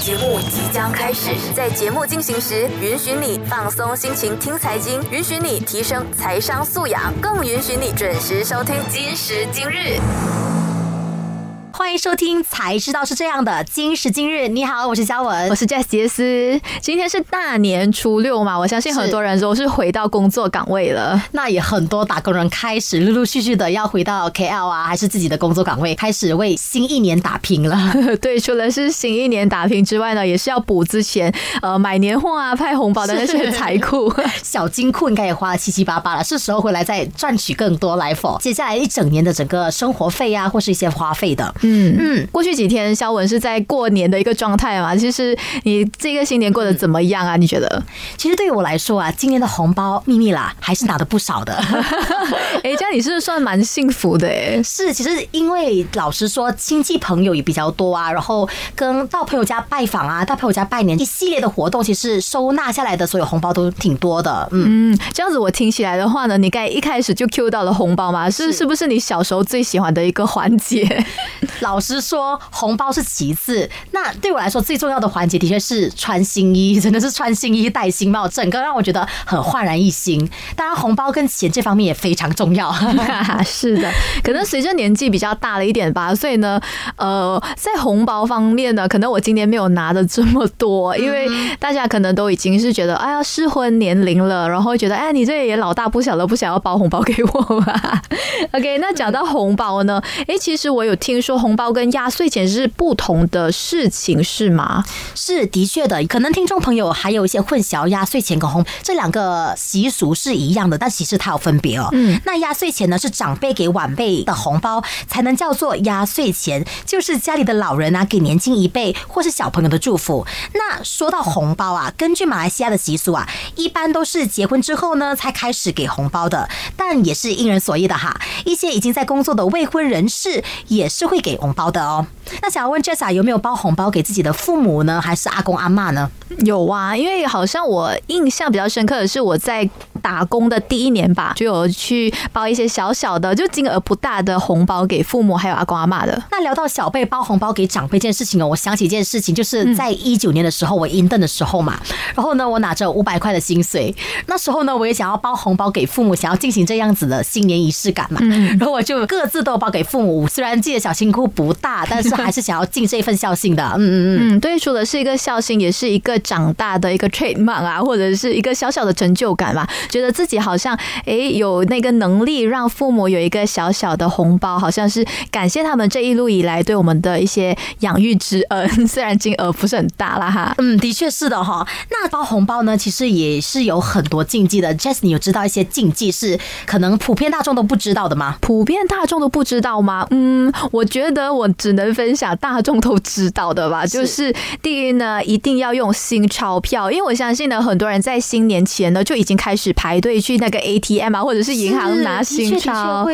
节目即将开始，在节目进行时，允许你放松心情听财经，允许你提升财商素养，更允许你准时收听今时今日。欢迎收听，才知道是这样的。今时今日，你好，我是嘉文，我是 Jess 杰斯。今天是大年初六嘛，我相信很多人都是回到工作岗位了。那也很多打工人开始陆陆续续的要回到 KL 啊，还是自己的工作岗位，开始为新一年打拼了。对，除了是新一年打拼之外呢，也是要补之前呃买年货啊、派红包的那些财库、小金库，应该也花了七七八八了。是时候回来再赚取更多来否？接下来一整年的整个生活费啊，或是一些花费的。嗯嗯，过去几天肖文是在过年的一个状态嘛？其实你这个新年过得怎么样啊？你觉得？其实对于我来说啊，今年的红包秘密啦，还是拿的不少的。哎，这样你是算蛮幸福的哎。是，其实因为老实说，亲戚朋友也比较多啊，然后跟到朋友家拜访啊，到朋友家拜年一系列的活动，其实收纳下来的所有红包都挺多的。嗯，这样子我听起来的话呢，你该一开始就 Q 到了红包嘛？是是不是你小时候最喜欢的一个环节？老实。说红包是其次，那对我来说最重要的环节的确是穿新衣，真的是穿新衣戴新帽，整个让我觉得很焕然一新。当然，红包跟钱这方面也非常重要。是的，可能随着年纪比较大了一点吧，所以呢，呃，在红包方面呢，可能我今年没有拿的这么多，因为大家可能都已经是觉得，哎呀，适婚年龄了，然后觉得，哎，你这也老大不小了，不想要包红包给我吧？OK，那讲到红包呢，哎，其实我有听说红包跟压岁钱是不同的事情，是吗？是的确的，可能听众朋友还有一些混淆，压岁钱跟红这两个习俗是一样的，但其实它有分别哦。嗯，那压岁钱呢是长辈给晚辈的红包，才能叫做压岁钱，就是家里的老人啊给年轻一辈或是小朋友的祝福。那说到红包啊，根据马来西亚的习俗啊，一般都是结婚之后呢才开始给红包的，但也是因人所异的哈。一些已经在工作的未婚人士也是会给红包的哦。那想要问 Jessa 有没有包红包给自己的父母呢？还是阿公阿妈呢？有啊，因为好像我印象比较深刻的是我在打工的第一年吧，就有去包一些小小的，就金额不大的红包给父母还有阿公阿妈的。那聊到小辈包红包给长辈这件事情哦，我想起一件事情，就是在一九年的时候，我应邓的时候嘛，然后呢，我拿着五百块的薪水，那时候呢，我也想要包红包给父母，想要进行这样子的新年仪式感嘛，然后我就各自都包给父母，虽然自己的小金库不大，但是还是想要尽这份孝心的。嗯嗯嗯，对，除了是一个孝心，也是一个长大的一个 trademark 啊，或者是一个小小的成就感吧。觉得自己好像哎有那个能力让父母有一个小小的红包，好像是感谢他们这一路以来对我们的一些养育之恩。虽然金额不是很大啦哈，嗯，的确是的哈。那包红包呢，其实也是有很多禁忌的。Jess，你有知道一些禁忌是可能普遍大众都不知道的吗？普遍大众都不知道吗？嗯，我觉得我只能分享大众都知道的吧。就是第一呢，一定要用新钞票，因为我相信呢，很多人在新年前呢就已经开始排队去那个 ATM 啊，或者是银行拿新钞。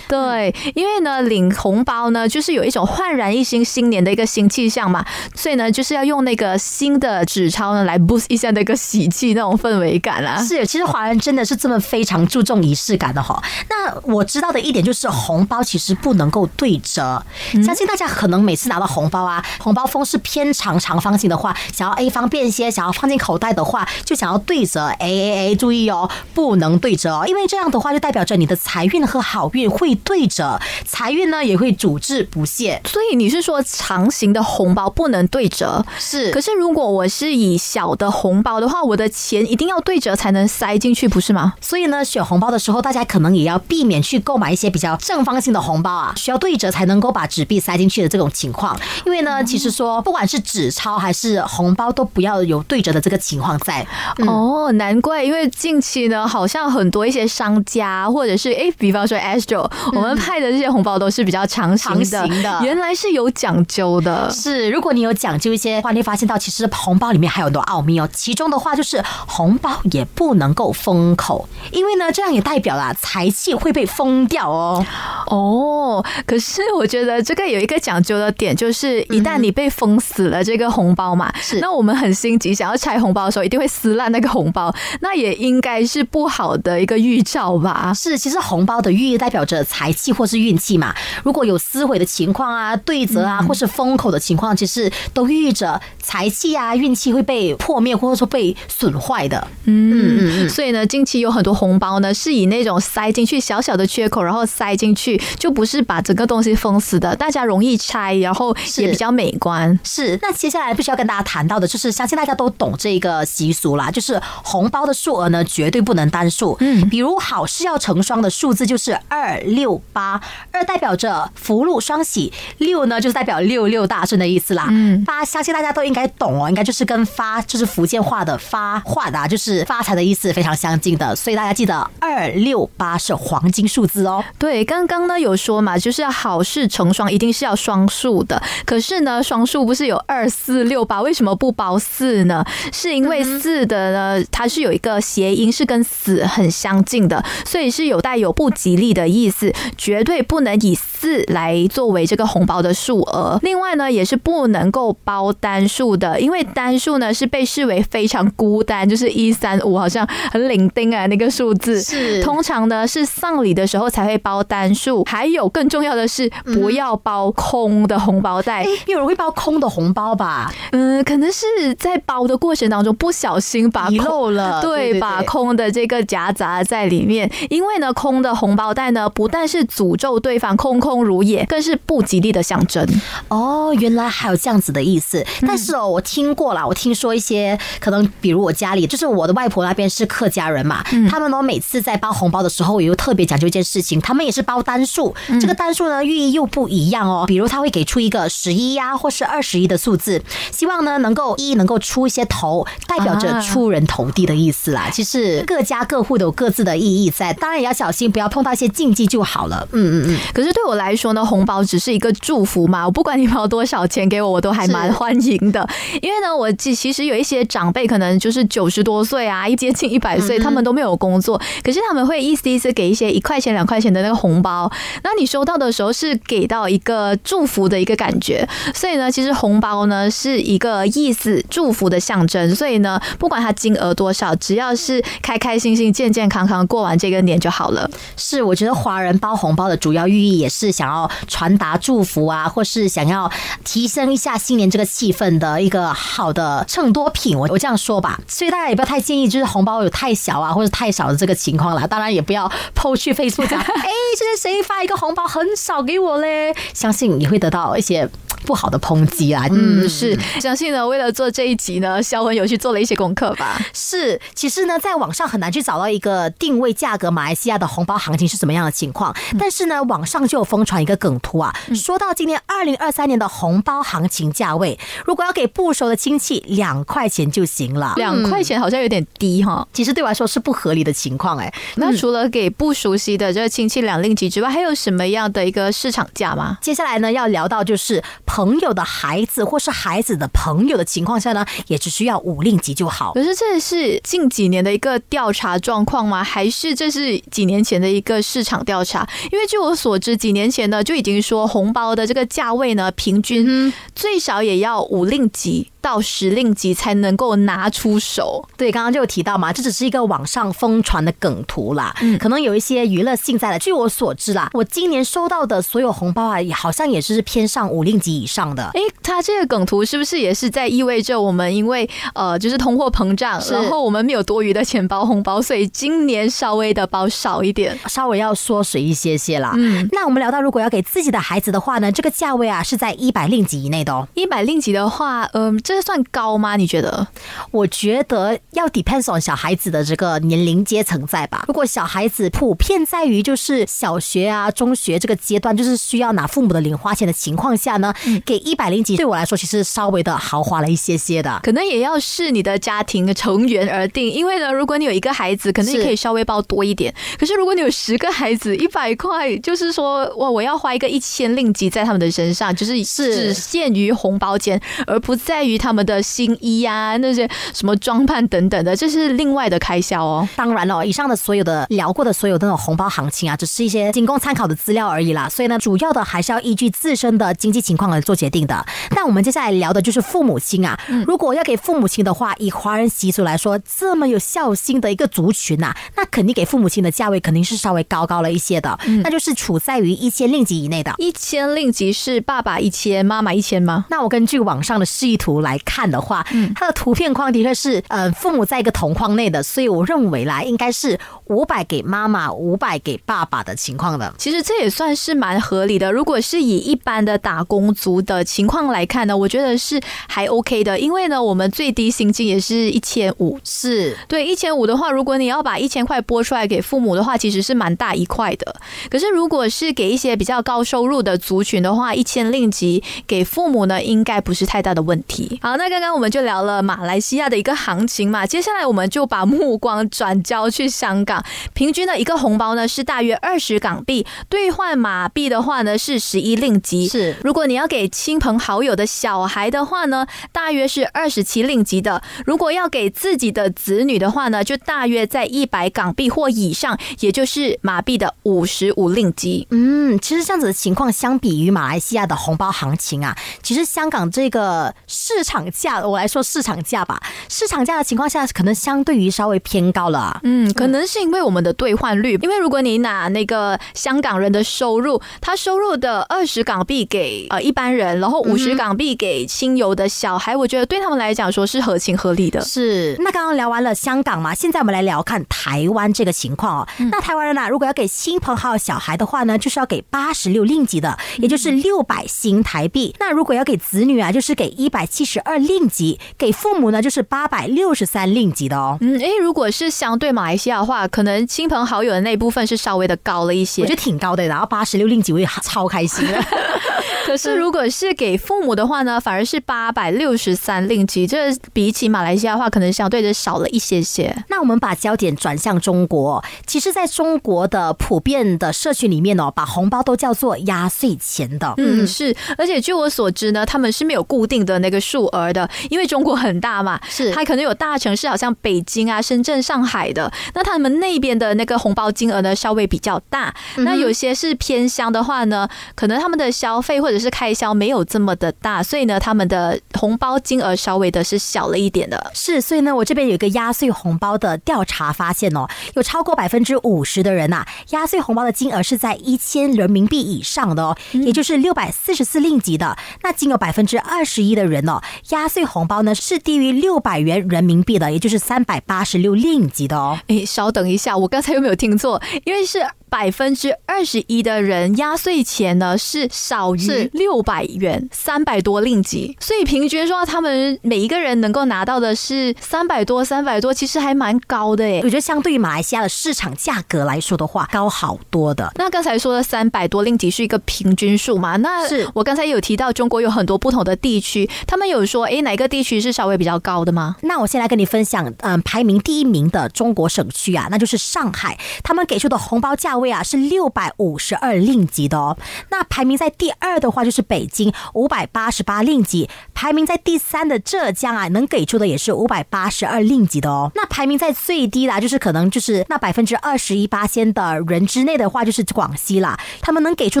对，因为呢，领红包呢，就是有一种焕然一新新年的一个新气象嘛，所以呢，就是要用那个新的纸钞呢来 boost 一下那个喜气那种氛围感啊。是，其实华人真的是这么非常注重仪式感的哈。那我知道的一点就是，红包其实不能够对折。相信大家可能每次拿到红包啊，红包封是偏长长方形的话，想要 A 方便些，想要放进口袋的话，就想要对折。A A A，注意哦，不能对折哦，因为这样的话就代表着你的财运和好运会对折，财运呢也会主治不懈。所以你是说长形的红包不能对折？是。可是如果我是以小的红包的话，我的钱一定要对折才能塞进去，不是吗？所以呢，选红包的时候，大家可能也要避免去购买一些比较正方形的红包啊，需要对折才能够把纸币塞进去的这种情况。因为呢，其实说不管是纸钞还是红包，都不要有对折的这个情况在。哦，难怪，因为近期呢，好像很多一些商家或者是哎，比方说 Astro，我们派的这些红包都是比较长形的，原来是有讲究的。是，如果你有讲究一些话，你发现到其实红包里面还有很多奥秘哦。其中的话就是红包也不能够封口，因为呢，这样也代表了财气会被封掉哦。哦，可是我觉得这个有一个讲究的点，就是一旦你被封死了这个红包嘛，是那我们很心急想要拆红包的时候，一定会撕烂那个红包，那也应该是。是不好的一个预兆吧？是，其实红包的寓意代表着财气或是运气嘛。如果有撕毁的情况啊、对折啊，或是封口的情况，其实都寓意着财气啊、运气会被破灭，或者说被损坏的。嗯嗯嗯。所以呢，近期有很多红包呢，是以那种塞进去小小的缺口，然后塞进去，就不是把整个东西封死的，大家容易拆，然后也比较美观。是。那接下来必须要跟大家谈到的，就是相信大家都懂这个习俗啦，就是红包的数额呢，绝对不能单数。嗯。比如好事要成双的数字就是二六八，二代表着福禄双喜，六呢就是代表六六大顺的意思啦。嗯。八相信大家都应该懂哦，应该就是跟发就是福建话的发话的，就是发财的意思非常相近的，所以大家记得二六八是黄金数字哦。对，刚刚呢有说嘛，就是要好事成双，一定是要双数的。可是呢，双数不是有二四六八，为什么不包四呢？是因为四的呢，它是有一个谐音，是跟死很相近的，所以是有带有不吉利的意思，绝对不能以四来作为这个红包的数额。另外呢，也是不能够包单数的，因为单数呢是被视为非常孤单，就是一三五好像很领丁啊那个数字。是，通常呢是丧礼的时候才会包单数。还有更重要的是，不要包空的红包袋。有人会包空的红包吧？嗯，可能是在包的过程当中不小心把遗漏了，对，把空的这个夹杂在里面。因为呢，空的红包袋呢，不但是诅咒对方空空如也，更是不吉利的象征。哦，原来还有这样子的意思。但是哦，我听过了，我听说一些可能，比如我家里，就是我的外婆那边是客家人嘛，他们呢每次在包红包的时候，也有特别讲究一件事情，他们也是包单数。这个单数呢，寓意又不一样哦。比如他会给出一个十一呀，或是二十一的数字，希望呢能够一能够出一些头，代表着出人头地的意思啦。其实各家各户都有各自的意义在，当然也要小心，不要碰到一些禁忌就好了。嗯嗯嗯。可是对我来说呢，红包只是一个祝福嘛，我不管你包多少钱给我，我都还蛮欢迎的。因为呢，我其其实有一些长辈，可能就是九十多岁啊，一接近一百岁，他们都没有工作，可是他们会意思意思给一些一块钱、两块钱的那个红包。那你收到的时候是给到一一个祝福的一个感觉，所以呢，其实红包呢是一个意思祝福的象征。所以呢，不管它金额多少，只要是开开心心、健健康康过完这个年就好了。是，我觉得华人包红包的主要寓意也是想要传达祝福啊，或是想要提升一下新年这个气氛的一个好的衬托品。我我这样说吧，所以大家也不要太建议，就是红包有太小啊或者太少的这个情况了。当然也不要 抛去费诉讲，哎，现在谁发一个红包很少给我嘞？相信你会得到一些。不好的抨击啊，嗯，是相信呢。为了做这一集呢，肖文有去做了一些功课吧。是，其实呢，在网上很难去找到一个定位价格马来西亚的红包行情是怎么样的情况。但是呢，网上就有疯传一个梗图啊，说到今年二零二三年的红包行情价位，如果要给不熟的亲戚两块钱就行了，两块钱好像有点低哈。其实对我来说是不合理的情况哎。那除了给不熟悉的这个亲戚两令吉之外，还有什么样的一个市场价吗？接下来呢，要聊到就是。朋友的孩子或是孩子的朋友的情况下呢，也只需要五令吉就好。可是这是近几年的一个调查状况吗？还是这是几年前的一个市场调查？因为据我所知，几年前呢就已经说红包的这个价位呢，平均最少也要五令吉。到时令吉才能够拿出手。对，刚刚就有提到嘛，这只是一个网上疯传的梗图啦，嗯，可能有一些娱乐性在的。据我所知啦，我今年收到的所有红包啊，也好像也是偏上五令吉以上的。哎，他这个梗图是不是也是在意味着我们因为呃，就是通货膨胀，然后我们没有多余的钱包红包，所以今年稍微的包少一点，稍微要缩水一些些啦。嗯，那我们聊到如果要给自己的孩子的话呢，这个价位啊是在一百令吉以内的哦。一百令吉的话，嗯，这。这算高吗？你觉得？我觉得要 depends on 小孩子的这个年龄阶层在吧。如果小孩子普遍在于就是小学啊、中学这个阶段，就是需要拿父母的零花钱的情况下呢，给一百零几，对我来说其实稍微的豪华了一些些的。可能也要视你的家庭的成员而定，因为呢，如果你有一个孩子，可能你可以稍微包多一点。可是如果你有十个孩子，一百块就是说，哇，我要花一个一千令吉在他们的身上，就是只限于红包钱，而不在于。他们的新衣呀，那些什么装扮等等的，这是另外的开销哦。当然了，以上的所有的聊过的所有的那种红包行情啊，只是一些仅供参考的资料而已啦。所以呢，主要的还是要依据自身的经济情况来做决定的。那我们接下来聊的就是父母亲啊，如果要给父母亲的话，以华人习俗来说，这么有孝心的一个族群呐，那肯定给父母亲的价位肯定是稍微高高了一些的，那就是处在于一千令吉以内的。一千令吉是爸爸一千，妈妈一千吗？那我根据网上的示意图来看的话，嗯它的图片框的确是呃父母在一个同框内的，所以我认为啦，应该是五百给妈妈，五百给爸爸的情况的。其实这也算是蛮合理的。如果是以一般的打工族的情况来看呢，我觉得是还 OK 的，因为呢，我们最低薪金也是一千五，是对一千五的话，如果你要把一千块拨出来给父母的话，其实是蛮大一块的。可是如果是给一些比较高收入的族群的话，一千令吉给父母呢，应该不是太大的问题。好，那刚刚我们就聊了马来西亚的一个行情嘛，接下来我们就把目光转交去香港，平均的一个红包呢是大约二十港币，兑换马币的话呢是十一令吉。是，如果你要给亲朋好友的小孩的话呢，大约是二十七令吉的；如果要给自己的子女的话呢，就大约在一百港币或以上，也就是马币的五十五令吉。嗯，其实这样子的情况，相比于马来西亚的红包行情啊，其实香港这个市场价，我来说市场价吧，市场价的情况下，可能相对于稍微偏高了啊。嗯，可能是因为我们的兑换率，因为如果你拿那个香港人的收入，他收入的二十港币给呃一般人，然后五十港币给亲友的小孩，我觉得对他们来讲说是合情合理的。是，那刚刚聊完了香港嘛，现在我们来聊看台湾这个情况哦。那台湾人啊，如果要给亲朋好友小孩的话呢，就是要给八十六令吉的，也就是六百新台币。那如果要给子女啊，就是给一百七十二令吉，给父母呢就是八百六十三令吉的哦。嗯，诶，如果是相对马来西亚的话，可能亲朋好友的那部分是稍微的高了一些，我觉得挺高的。然后八十六令吉，我也超开心的。可是如果是给父母的话呢，反而是八百六十三令吉，这比起马来西亚的话，可能相对的少了一些些。那我们把焦点转向中国，其实在中国的普遍的社区里面哦，把红包都叫做压岁钱的。嗯，是，而且据我所知呢，他们是没有固定的那个数额的，因为中国很大嘛，是它可能有大城市，好像北京啊、深圳、上海的，那他们那边的那个红包金额呢稍微比较大。那有些是偏乡的话呢，可能他们的消费或者是开销没有这么的大，所以呢，他们的红包金额稍微的是小了一点的。是，所以呢，我这边有一个压岁红包的调查发现哦，有超过百分之五十的人呐，压岁红包的金额是在一千人民币以上的哦，也就是六百四十四令吉的。那仅有百分之二十一的人哦，压岁红包呢是低于六百元人民币的，也就是三百八十六令吉的哦。诶，稍等一下，我刚才有没有听错？因为是。百分之二十一的人压岁钱呢是少于六百元，三百多令吉，所以平均说他们每一个人能够拿到的是三百多，三百多，其实还蛮高的诶。我觉得相对于马来西亚的市场价格来说的话，高好多的。那刚才说的三百多令吉是一个平均数嘛？那是我刚才有提到中国有很多不同的地区，他们有说诶哪个地区是稍微比较高的吗？那我先来跟你分享，嗯，排名第一名的中国省区啊，那就是上海，他们给出的红包价位啊是六百五十二令吉的哦。那排名在第二的话就是北京五百八十八令吉，排名在第三的浙江啊，能给出的也是五百八十二令吉的哦。那排名在最低啦，就是可能就是那百分之二十一八仙的人之内的话，就是广西啦，他们能给出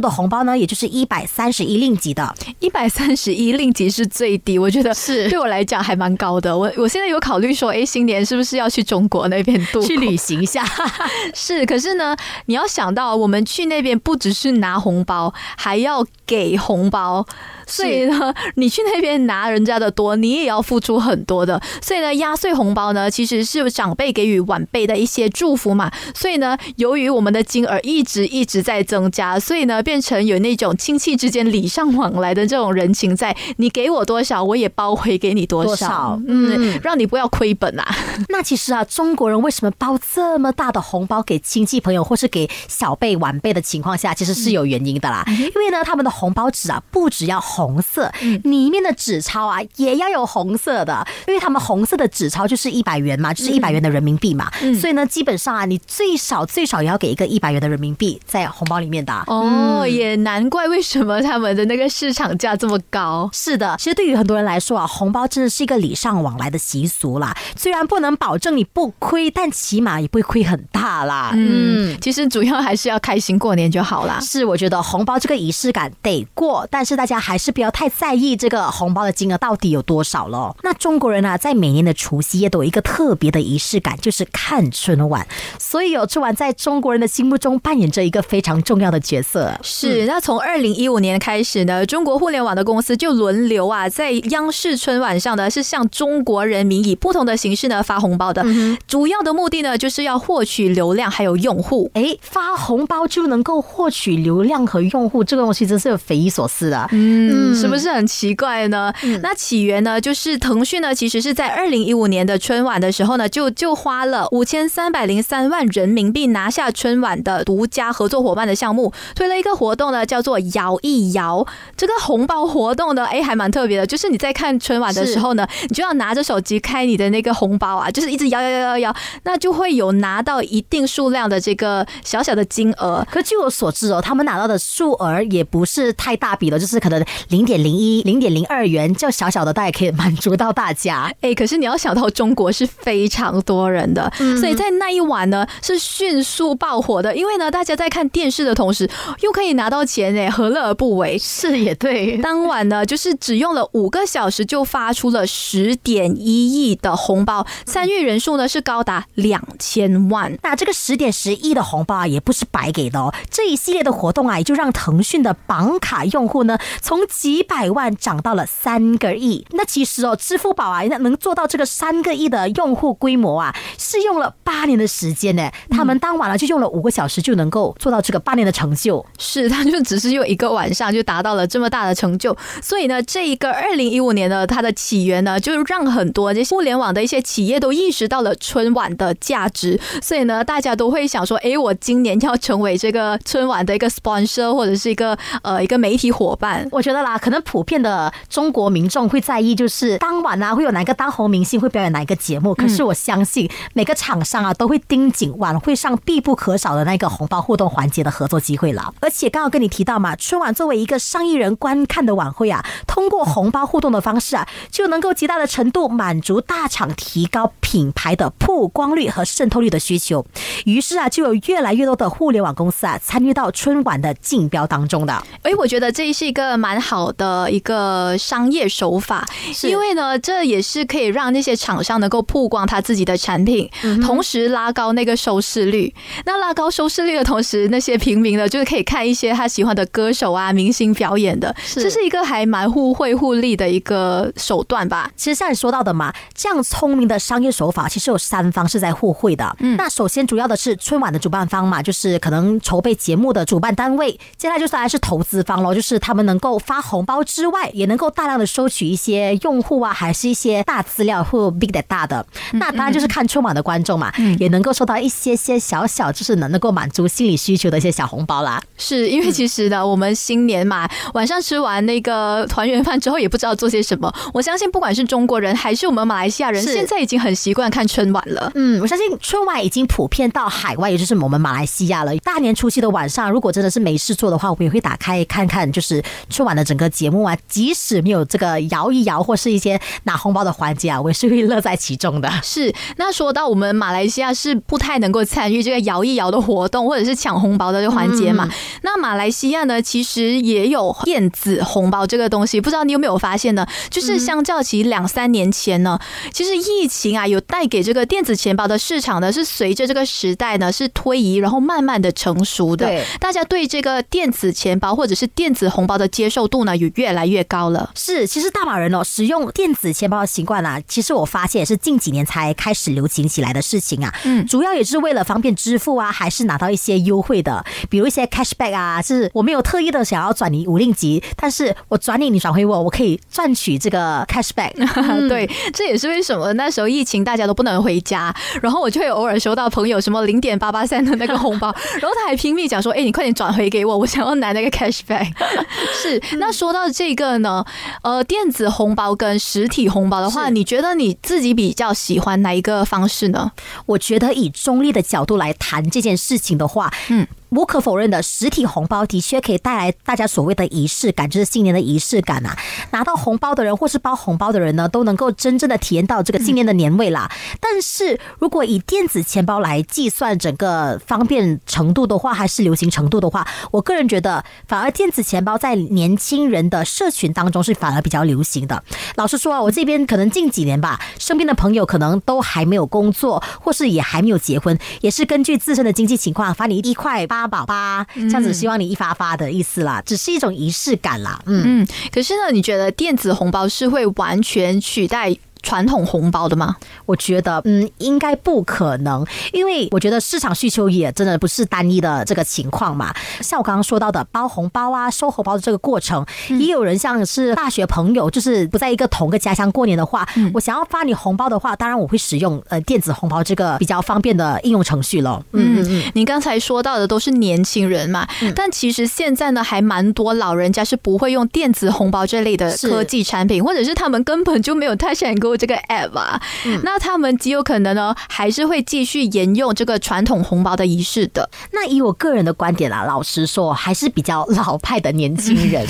的红包呢，也就是一百三十一令吉的，一百三十一令吉是最低，我觉得是对我来讲还蛮高的。我我现在有考虑说，哎，新年是不是要去中国那边度去旅行一下？是，可是呢，你要想到，我们去那边不只是拿红包，还要给红包。所以呢，你去那边拿人家的多，你也要付出很多的。所以呢，压岁红包呢，其实是长辈给予晚辈的一些祝福嘛。所以呢，由于我们的金额一直一直在增加，所以呢，变成有那种亲戚之间礼尚往来的这种人情在。你给我多少，我也包回给你多少，嗯，让你不要亏本啊。那其实啊，中国人为什么包这么大的红包给亲戚朋友或是给小辈晚辈的情况下，其实是有原因的啦。因为呢，他们的红包纸啊，不只要。红色，里面的纸钞啊也要有红色的，因为他们红色的纸钞就是一百元嘛，就是一百元的人民币嘛，所以呢，基本上啊，你最少最少也要给一个一百元的人民币在红包里面的。哦，也难怪为什么他们的那个市场价这么高。是的，其实对于很多人来说啊，红包真的是一个礼尚往来的习俗啦。虽然不能保证你不亏，但起码也不会亏很大啦。嗯，其实主要还是要开心过年就好啦。是，我觉得红包这个仪式感得过，但是大家还是不要太在意这个红包的金额到底有多少了。那中国人啊，在每年的除夕夜都有一个特别的仪式感，就是看春晚。所以有春晚在中国人的心目中扮演着一个非常重要的角色。是，那从二零一五年开始呢，中国互联网的公司就轮流啊，在央视春晚上呢，是向中国人民以不同的形式呢发红包的。主要的目的呢，就是要获取流量还有用户。哎，发红包就能够获取流量和用户，这个东西真是匪夷所思的。嗯，是不是很奇怪呢？那起源呢，就是腾讯呢，其实是在二零一五年的春晚的时候呢，就就花了五千三百零三万人民币拿下春晚的独家合作伙伴的项目，推了一个活动呢，叫做摇一摇。这个红包活动呢，哎，还蛮特别的，就是你在看春晚的时候呢，你就要拿着手机开你的那个红包啊，就是一直摇摇摇摇摇，那就会有拿到一定数量的这个小小的金额。可据我所知哦，他们拿到的数额也不是太大笔了，就是可能零点零一、零点零二元，就小小的，大概可以满足到大家。哎，可是你要想到中国是非常多人的，所以在那一晚呢是迅速爆火的，因为呢大家在看电视的同时又可以拿到钱，哎，何乐而不为？是也对。当晚呢就是只用了五个小时就发出了十点一亿的红包，参与人数呢是高达两千万。那这个十点十亿的红包啊也不是白给的哦，这一系列的活动啊也就让腾讯的绑卡用户呢从几百万涨到了三个亿。那其实哦，支付宝啊那能做到这个三个亿的用户规模啊，是用了八年的时间呢。他们当晚呢就用了五个小时就能够做到这个八年的成就。是，他就只是用一个晚上就达到了这么大的成就。所以呢，这一个二零一五年呢，它的起源呢，就让很多这些互联网的一些企业都意识到了春晚的价值。所以呢，大家都会想说，哎，我今年要成为这个春晚的一个 sponsor 或者是一个呃一个媒体伙伴。我觉得啦，可能普遍的中国民众会在意，就是当晚啊会有哪个当红明星会表演哪一个节目。可是我相信每个厂商啊都会盯紧晚会上必不可少的那个红包互动环节的合作机会了。而且刚好跟你提到嘛，春晚作为一个上亿人观看的晚会啊，通过红包互动的方式啊，就能够极大的程度满足大厂提高品牌的曝光率和渗透率的需求。于是啊，就有越来越多的互联网公司啊参与到春晚的竞标当中的。哎，我觉得这是一个蛮好的一个商业手法，因为呢，这也是可以让那些厂商能够曝光他自己的产品，同时拉高那个收视率。那拉高收视率的同时，那些平民呢，就是可以看一些他喜欢的歌手啊、明星表演的，这是一个还蛮互惠互利的一个手段吧。其实像你说到的嘛，这样聪明的商业手法，其实有三方是在互惠的。嗯，那首先主要的是春晚的主办方嘛，就是可能筹备节目的主办单位。接下来就是还是投资方喽，就是他们能够发红包之外，也能够大量的收取一些用户啊，还是一些大资料或 big 的大的。那当然就是看春晚的观众嘛，嗯也能够收到一些些小小，就是能能够满足心理需求的一些小红包啦。是因为其实呢，我们新年嘛，晚上吃完那个团圆饭之后，也不知道做些什么。我相信不管是中国人还是我们马来西亚人，现在已经很习惯看春晚了。嗯，我相信春晚已经普遍到海外，也就是我们马来西亚了。大年初七的晚上，如果真的是没事做的话，我也会打开看看，就是春晚的整个节目啊。即使没有这个摇一摇或是一些拿红包的环节啊，我也是会乐在其中的。是，那说到我们马来西亚是不太能够参与这个摇一摇的活动，或者是抢红包的这个环节嘛？那马来西亚呢，其实也有电子红包这个东西，不知道你有没有发现呢？就是相较起两三年前呢，其实疫情啊有带给这个电子钱包的市场呢，是随着这个时代呢是推移，然后慢慢的成熟的。对，大家对这个电子钱包或者是电子红包的接受度呢，也越来越高了。是，其实大马人哦使用电子钱包的习惯啊，其实我发现也是近几年才开始流行起来的事情啊。嗯，主要也是为了方便支付啊，还是拿到一些优惠的，比如一些 cashback 啊，是我没有特意的想要转你五令吉，但是我转你，你转回我，我可以赚取这个 cashback。对，这也是为什么那时候疫情大家都不能回家，然后我就会偶尔收到朋友什么零点八八三的那个红包，然后他还拼命讲说：“哎，你快点转回给我，我想要拿那个 cashback。”是，那那说到这个呢，呃，电子红包跟实体红包的话，你觉得你自己比较喜欢哪一个方式呢？我觉得以中立的角度来谈这件事情的话，嗯。无可否认的，实体红包的确可以带来大家所谓的仪式感，就是新年的仪式感啊。拿到红包的人或是包红包的人呢，都能够真正的体验到这个新年的年味啦。但是如果以电子钱包来计算整个方便程度的话，还是流行程度的话，我个人觉得，反而电子钱包在年轻人的社群当中是反而比较流行的。老实说啊，我这边可能近几年吧，身边的朋友可能都还没有工作，或是也还没有结婚，也是根据自身的经济情况发你一块八。八宝吧，这样子希望你一发发的意思啦，只是一种仪式感啦。嗯嗯，可是呢，你觉得电子红包是会完全取代？传统红包的吗？我觉得，嗯，应该不可能，因为我觉得市场需求也真的不是单一的这个情况嘛。像我刚刚说到的包红包啊、收红包的这个过程，也有人像是大学朋友，就是不在一个同个家乡过年的话，我想要发你红包的话，当然我会使用呃电子红包这个比较方便的应用程序了。嗯嗯，你刚才说到的都是年轻人嘛，但其实现在呢，还蛮多老人家是不会用电子红包这类的科技产品，或者是他们根本就没有太想过。这个 app 啊，那他们极有可能呢，还是会继续沿用这个传统红包的仪式的。那以我个人的观点啊，老实说，还是比较老派的年轻人，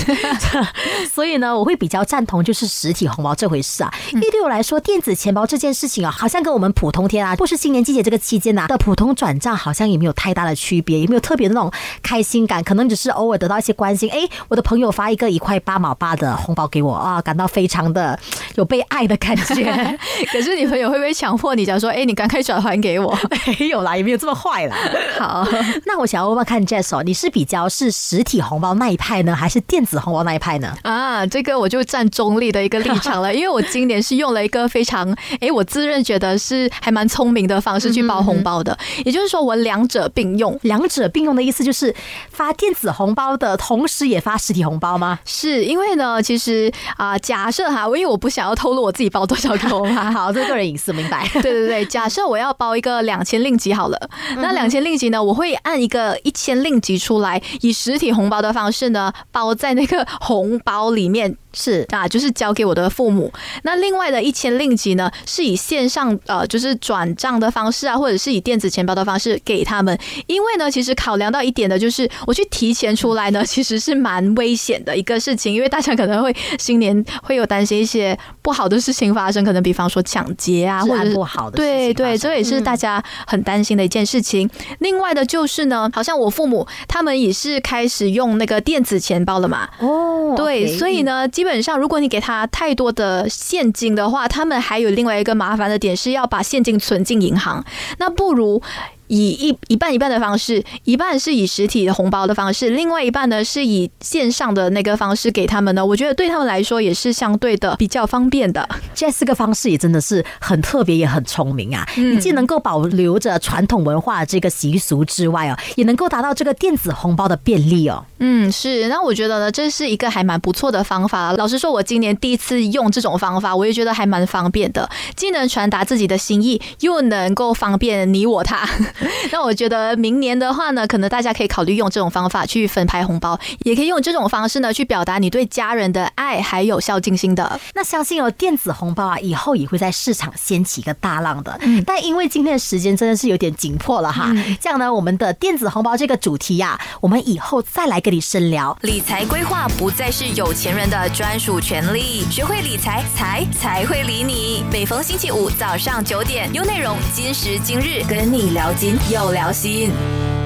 所以呢，我会比较赞同就是实体红包这回事啊。因为对我来说，电子钱包这件事情啊，好像跟我们普通天啊，或是新年季节这个期间呐的普通转账，好像也没有太大的区别，也没有特别的那种开心感，可能只是偶尔得到一些关心。哎，我的朋友发一个一块八毛八的红包给我啊，感到非常的有被爱的感觉。可是你朋友会不会强迫你讲说，哎，你赶快转还给我？没有啦，也没有这么坏啦。好，那我想要问问看，Jess 哦，你是比较是实体红包那一派呢，还是电子红包那一派呢？啊，这个我就站中立的一个立场了，因为我今年是用了一个非常，哎，我自认觉得是还蛮聪明的方式去包红包的。也就是说，我两者并用，两者并用的意思就是发电子红包的同时也发实体红包吗？是因为呢，其实啊，假设哈，我因为我不想要透露我自己包多少。好，这个人隐私明白。对对对，假设我要包一个两千令吉好了，那两千令吉呢，我会按一个一千令吉出来，以实体红包的方式呢，包在那个红包里面。是啊，就是交给我的父母。那另外的一千令吉呢，是以线上呃，就是转账的方式啊，或者是以电子钱包的方式给他们。因为呢，其实考量到一点的就是，我去提前出来呢，其实是蛮危险的一个事情，因为大家可能会新年会有担心一些不好的事情发生，可能比方说抢劫啊，或者不好的。对对，这也是大家很担心的一件事情。另外的就是呢，好像我父母他们也是开始用那个电子钱包了嘛。哦，对，所以呢，基本基本上，如果你给他太多的现金的话，他们还有另外一个麻烦的点是要把现金存进银行，那不如。以一一半一半的方式，一半是以实体的红包的方式，另外一半呢是以线上的那个方式给他们呢。我觉得对他们来说也是相对的比较方便的。这四个方式也真的是很特别，也很聪明啊！你既能够保留着传统文化这个习俗之外哦，也能够达到这个电子红包的便利哦。嗯，是。那我觉得呢，这是一个还蛮不错的方法。老实说，我今年第一次用这种方法，我也觉得还蛮方便的，既能传达自己的心意，又能够方便你我他。那我觉得明年的话呢，可能大家可以考虑用这种方法去分派红包，也可以用这种方式呢去表达你对家人的爱还有孝敬心的。那相信有电子红包啊，以后也会在市场掀起一个大浪的。嗯，但因为今天的时间真的是有点紧迫了哈，这样呢，我们的电子红包这个主题呀，我们以后再来跟你深聊。理财规划不再是有钱人的专属权利，学会理财，财才会理你。每逢星期五早上九点，有内容，今时今日跟你聊金。有聊心。